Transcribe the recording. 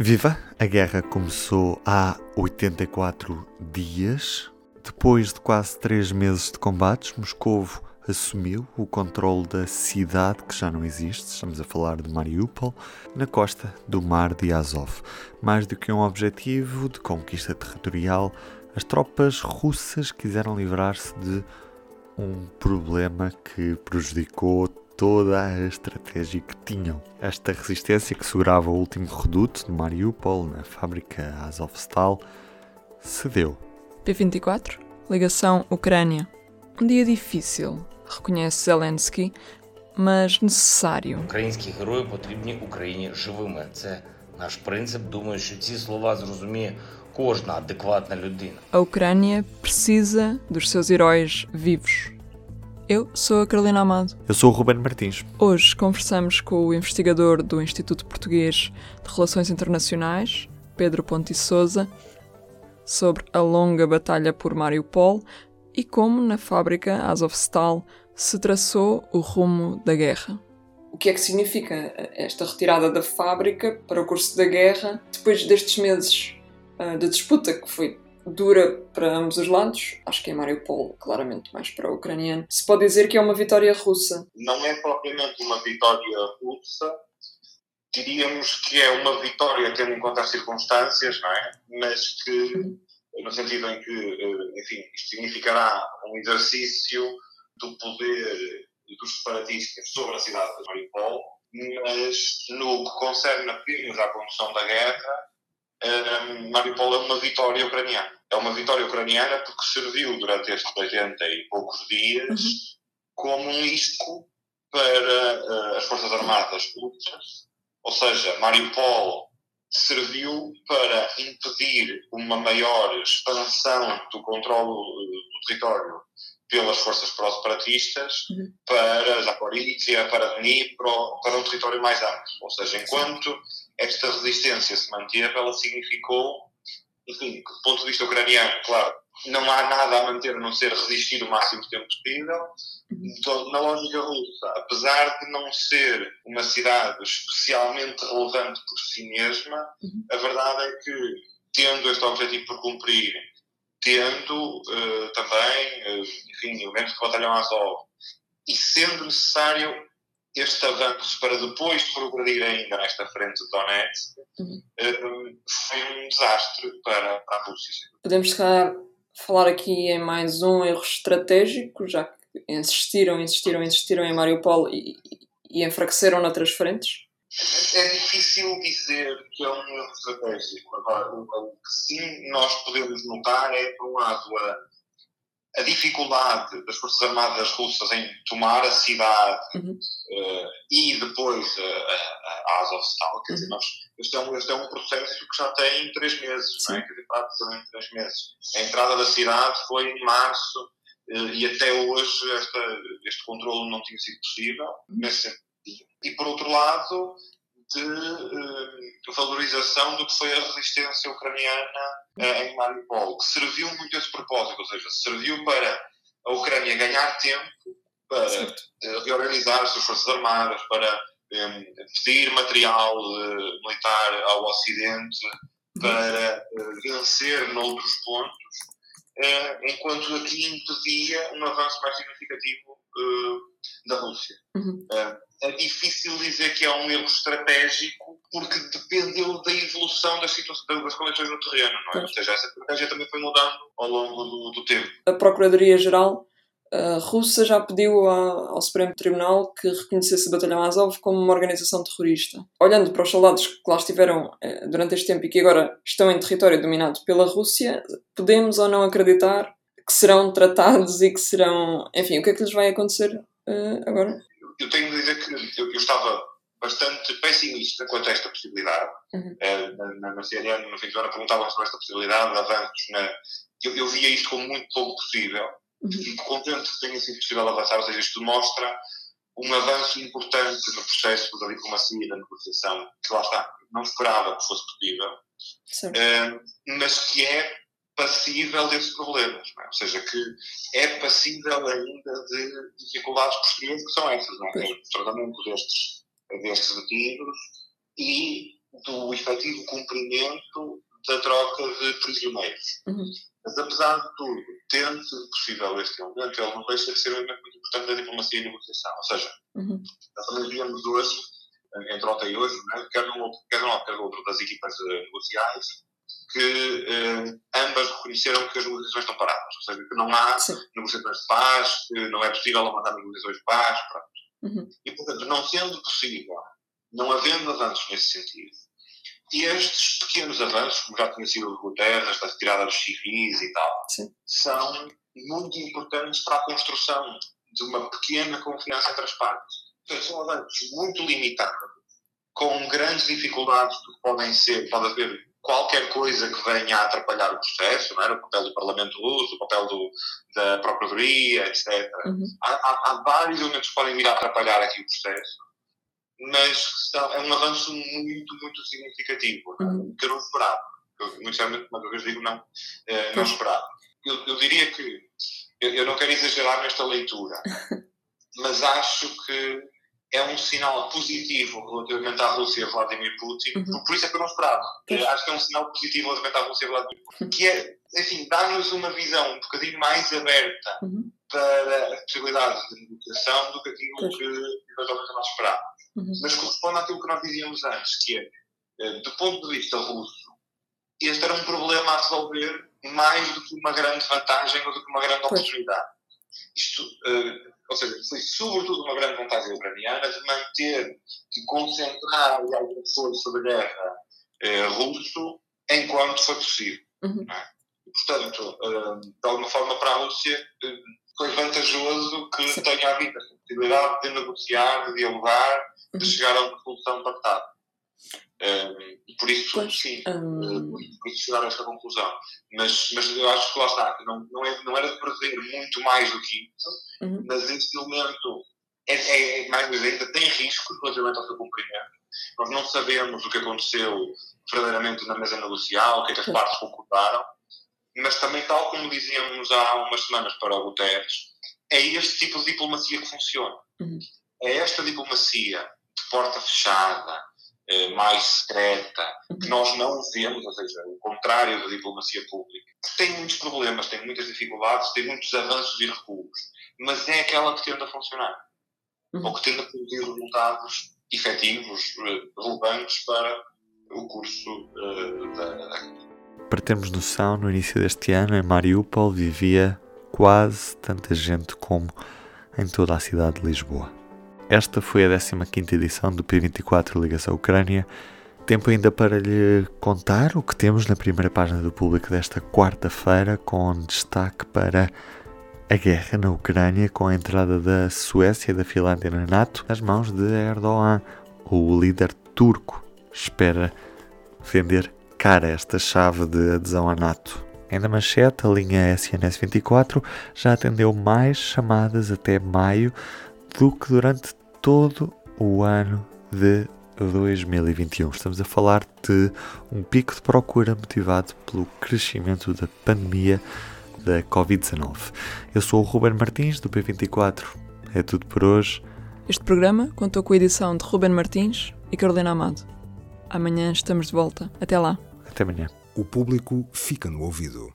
Viva! A guerra começou há 84 dias. Depois de quase três meses de combates, Moscovo assumiu o controle da cidade que já não existe, estamos a falar de Mariupol, na costa do Mar de Azov. Mais do que um objetivo de conquista territorial, as tropas russas quiseram livrar-se de um problema que prejudicou toda a estratégia que tinham. Esta resistência que segurava o último reduto de Mariupol na fábrica Azovstal cedeu. P24, ligação Ucrânia. Um dia difícil, reconhece Zelensky, mas necessário. Українські герої потрібні Україні живими. Це наш принцип. Думаю, що ці слова зрозуміє кожна адекватна людина. A Ucrânia precisa dos seus heróis vivos. Eu sou a Carolina Amado. Eu sou o Ruben Martins. Hoje conversamos com o investigador do Instituto Português de Relações Internacionais, Pedro Ponte Souza, sobre a longa batalha por Mariupol e como na fábrica Azovstal se traçou o rumo da guerra. O que é que significa esta retirada da fábrica para o curso da guerra depois destes meses uh, de disputa que foi dura para ambos os lados, acho que em Mariupol, claramente mais para o ucraniano, se pode dizer que é uma vitória russa. Não é propriamente uma vitória russa, diríamos que é uma vitória tendo em conta as circunstâncias, não é? Mas que, no sentido em que, eh, enfim, isto significará um exercício do poder dos separatistas sobre a cidade de Mariupol, mas no que concerne apenas à condução da guerra, um, Mariupol é uma vitória ucraniana. É uma vitória ucraniana porque serviu durante estes 80 e poucos dias uhum. como um isco para uh, as Forças Armadas russas. Ou seja, Mariupol serviu para impedir uma maior expansão do controle do território pelas forças pró-separatistas uhum. para Zaporizhia, para Dnipro, para um território mais amplo. Ou seja, enquanto esta resistência se manteve, ela significou, enfim, do ponto de vista ucraniano, claro, não há nada a manter a não ser resistir o máximo tempo possível. Então, na lógica russa, apesar de não ser uma cidade especialmente relevante por si mesma, uhum. a verdade é que, tendo este objetivo por cumprir, tendo uh, também, uh, enfim, elementos que batalham Azov, e sendo necessário este avanço para depois progredir ainda nesta frente de Donetsk uhum. Eh, foi um desastre para, a Rússia. Podemos falar aqui em mais um erro estratégico, já que insistiram, insistiram, insistiram em Mariupol e, e enfraqueceram noutras frentes? É difícil dizer que é um erro estratégico. Agora, o, o que sim nós podemos notar é, por um lado, a a dificuldade das Forças Armadas russas em tomar a cidade uhum. uh, e depois uh, a, a Azovstal, quer dizer, uhum. nós, este, é um, este é um processo que já tem três meses, não é? quer dizer, praticamente três meses. A entrada da cidade foi em março uh, e até hoje esta, este controle não tinha sido possível, uhum. nesse. E por outro lado, de uh, valorização do que foi a resistência ucraniana uh, em Mariupol, que serviu muito a esse propósito, ou seja, serviu para a Ucrânia ganhar tempo para uh, reorganizar as suas forças armadas, para pedir material militar ao Ocidente, uhum. para vencer noutros pontos, enquanto aqui impedia um avanço mais significativo da Rússia. Uhum é difícil dizer que é um erro estratégico porque dependeu da evolução das, das condições no terreno, não é? Ou seja, essa estratégia também foi mudando ao longo do, do tempo. A Procuradoria-Geral uh, russa já pediu a, ao Supremo Tribunal que reconhecesse o Batalhão Azov como uma organização terrorista. Olhando para os soldados que lá estiveram uh, durante este tempo e que agora estão em território dominado pela Rússia, podemos ou não acreditar que serão tratados e que serão. Enfim, o que é que lhes vai acontecer uh, agora? eu tenho de dizer que eu, eu estava bastante pessimista quanto a esta possibilidade. Uhum. Uh, na, na CNN, no fim do ano, perguntavam sobre esta possibilidade de avanços. Na... Eu, eu via isto como muito pouco possível. Uhum. Fico contente que tenha sido possível avançar, ou seja, isto mostra um avanço importante no processo da diplomacia e da negociação, que lá está, não esperava que fosse possível, uh, mas que é passível desses problemas, é? ou seja, que é passível ainda de dificuldades posteriores que são essas, não é? o tratamento destes, destes detidos e do efetivo cumprimento da troca de prisioneiros. Uhum. Mas, apesar de tudo, tendo sido possível este elemento, ele não deixa de ser um elemento muito importante da diplomacia e negociação. Ou seja, Uhum. nós também víamos hoje, entre ontem e hoje, né, quer outro, quer no outro das equipas eh, negociais, que eh, ambas reconheceram que as negociações estão paradas. Ou seja, que não há Sim. negociações de paz, que não é possível levantar negociações de paz. Uhum. E, portanto, não sendo possível, não havendo avanços nesse sentido, e estes pequenos avanços, como já tinha sido o Guterres, da retirada dos civis e tal, Sim. são muito importantes para a construção de uma pequena confiança entre as partes. Portanto, são avanços muito limitados, com grandes dificuldades do que podem ser, pode haver qualquer coisa que venha a atrapalhar o processo, não é? o papel do Parlamento Russo, o papel do, da Procuradoria, etc. Uhum. Há, há, há vários elementos que podem vir a atrapalhar aqui o processo, mas é um avanço muito, muito significativo, é? Uhum. que eu não esperava. Eu, muito sinceramente, mas eu digo, não, eh, não esperava. Eu, eu diria que, eu, eu não quero exagerar nesta leitura, mas acho que é um sinal positivo relativamente à Rússia e a Vladimir Putin, Uhum. por- isso é que eu não esperava. Eh, Acho que é um sinal positivo relativamente à Rússia e a Vladimir Putin, que é, enfim, dá-nos uma visão um bocadinho mais aberta Uhum. para as possibilidades de negociação do que aquilo que nós esperávamos. Uhum. Mas corresponde àquilo que nós dizíamos antes, que é, eh, do ponto de vista russo, este era um problema a resolver mais do que uma grande vantagem ou do que uma grande oportunidade. Isto, eh, ou seja, foi sobretudo uma grande vantagem ucraniana de manter, de concentrar o algum esforço de guerra eh, russo enquanto foi possível. Uhum. é? E, portanto, eh, de alguma forma para a Rússia, eh, foi vantajoso que Sim. tenha havido a possibilidade de negociar, de dialogar, de Uhum. chegar a uma solução pactada. Eh, e por isso, Pois, sim, Hum, por isso chegar a esta conclusão. Mas, mas eu acho que lá está, que não, não, é, não era de prever muito mais do que isso, Uhum. mas este elemento é, é, é mais uma vez, ainda tem risco relativamente ao seu cumprimento. Nós não sabemos o que aconteceu verdadeiramente na mesa negocial, o que é que as partes concordaram, mas também, tal como dizíamos há umas semanas para o Guterres, é este tipo de diplomacia que funciona. Uhum. É esta diplomacia de porta fechada, eh, mais secreta, que nós não vemos, ou seja, o contrário da diplomacia pública, que tem muitos problemas, tem muitas dificuldades, tem muitos avanços e recuos, mas é aquela que tende a funcionar, Uhum. ou que tende a produzir resultados efetivos, eh, relevantes para o curso da, da Para termos noção, no início deste ano, em Mariupol vivia quase tanta gente como em toda a cidade de Lisboa. Esta foi a 15ª edição do P24 Ligação Ucrânia. Tempo ainda para lhe contar o que temos na primeira página do público desta quarta-feira, com destaque para a guerra na Ucrânia, com a entrada da Suécia e da Finlândia na NATO nas mãos de Erdogan. O líder turco espera vender cara esta chave de adesão à NATO. Ainda manchete, a linha SNS 24 já atendeu mais chamadas até maio do que durante todo o ano de 2021. Estamos a falar de um pico de procura motivado pelo crescimento da pandemia da Covid-19. Eu sou o Ruben Martins, do P24. É tudo por hoje. Este programa contou com a edição de Ruben Martins e Carolina Amado. Amanhã estamos de volta. Até lá. Até amanhã. O público fica no ouvido.